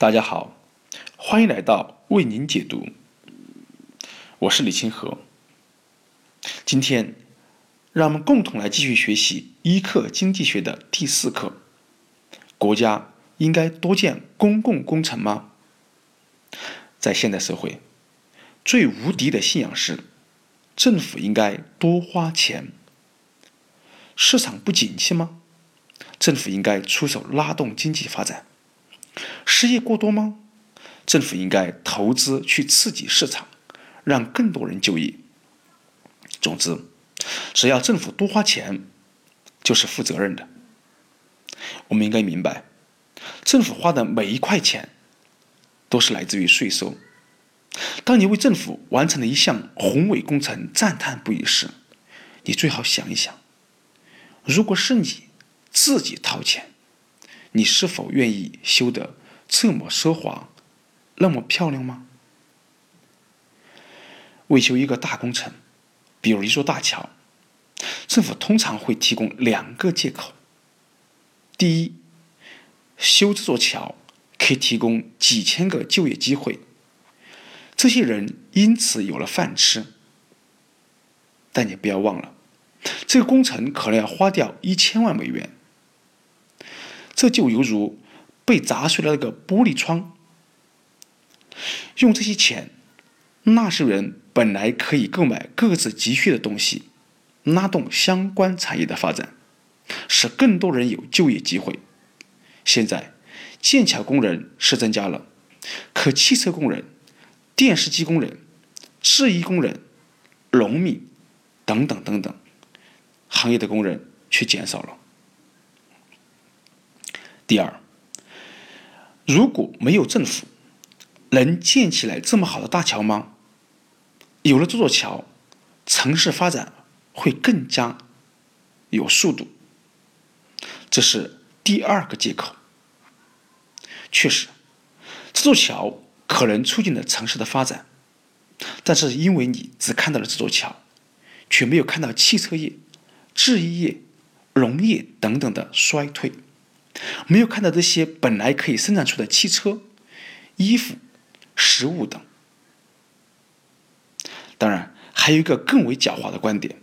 大家好，欢迎来到为您解读。我是李清河。今天，让我们共同来继续学习一课经济学的第四课：国家应该多建公共工程吗？在现代社会，最无敌的信仰是政府应该多花钱。市场不景气吗？政府应该出手拉动经济发展。失业过多吗？政府应该投资去刺激市场，让更多人就业。总之，只要政府多花钱，就是负责任的。我们应该明白，政府花的每一块钱，都是来自于税收。当你为政府完成了一项宏伟工程赞叹不已时，你最好想一想：如果是你自己掏钱，你是否愿意修得？这么奢华，那么漂亮吗？为修一个大工程，比如一座大桥，政府通常会提供两个借口。第一，修这座桥可以提供几千个就业机会，这些人因此有了饭吃。但你不要忘了，这个工程可能要花掉一千万美元，这就犹如。被砸碎了那个玻璃窗，用这些钱，纳税人本来可以购买各自急需的东西，拉动相关产业的发展，使更多人有就业机会。现在，建桥工人是增加了，可汽车工人、电视机工人、制衣工人、农民等等等等行业的工人却减少了。第二。如果没有政府，能建起来这么好的大桥吗？有了这座桥，城市发展会更加有速度。这是第二个借口。确实，这座桥可能促进了城市的发展，但是因为你只看到了这座桥，却没有看到汽车业、制衣业、农业等等的衰退。没有看到这些本来可以生产出的汽车、衣服、食物等。当然，还有一个更为狡猾的观点：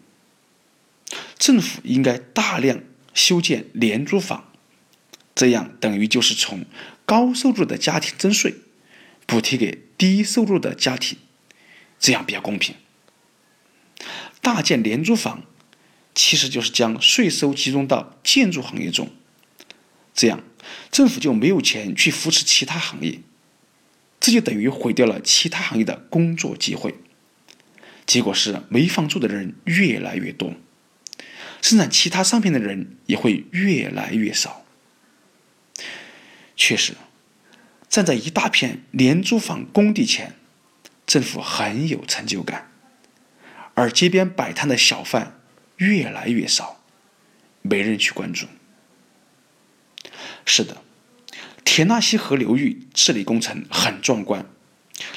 政府应该大量修建廉租房，这样等于就是从高收入的家庭征税，补贴给低收入的家庭，这样比较公平。大建廉租房，其实就是将税收集中到建筑行业中。这样，政府就没有钱去扶持其他行业，这就等于毁掉了其他行业的工作机会。结果是没房住的人越来越多，生产其他商品的人也会越来越少。确实，站在一大片廉租房工地前，政府很有成就感，而街边摆摊的小贩越来越少，没人去关注。是的，田纳西河流域治理工程很壮观，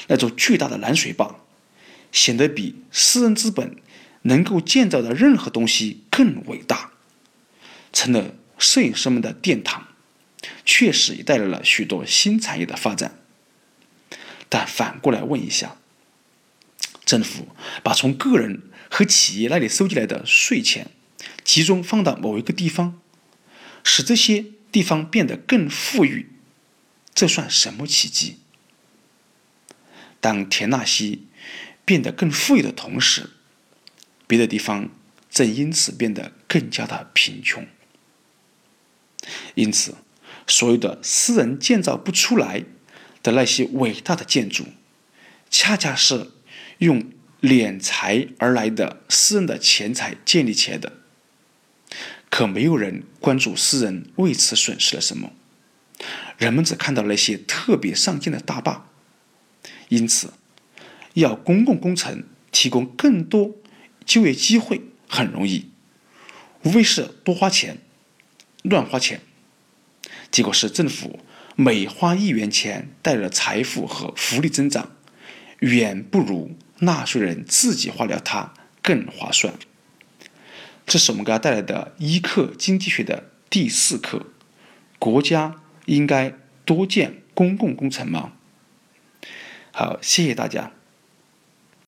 那座巨大的拦水坝显得比私人资本能够建造的任何东西更伟大，成了摄影师们的殿堂，确实也带来了许多新产业的发展。但反过来问一下，政府把从个人和企业那里收集来的税钱集中放到某一个地方，使这些。地方变得更富裕，这算什么奇迹？当田纳西变得更富裕的同时，别的地方正因此变得更加的贫穷。因此，所有的私人建造不出来的那些伟大的建筑，恰恰是用敛财而来的私人的钱财建立起来的。可没有人关注诗人为此损失了什么，人们只看到那些特别上进的大坝。因此，要公共工程提供更多就业机会很容易，无非是多花钱、乱花钱。结果是政府每花一元钱带来的财富和福利增长，远不如纳税人自己花掉它更划算。这是我们给大家带来的一课经济学的第四课：国家应该多建公共工程吗？好，谢谢大家。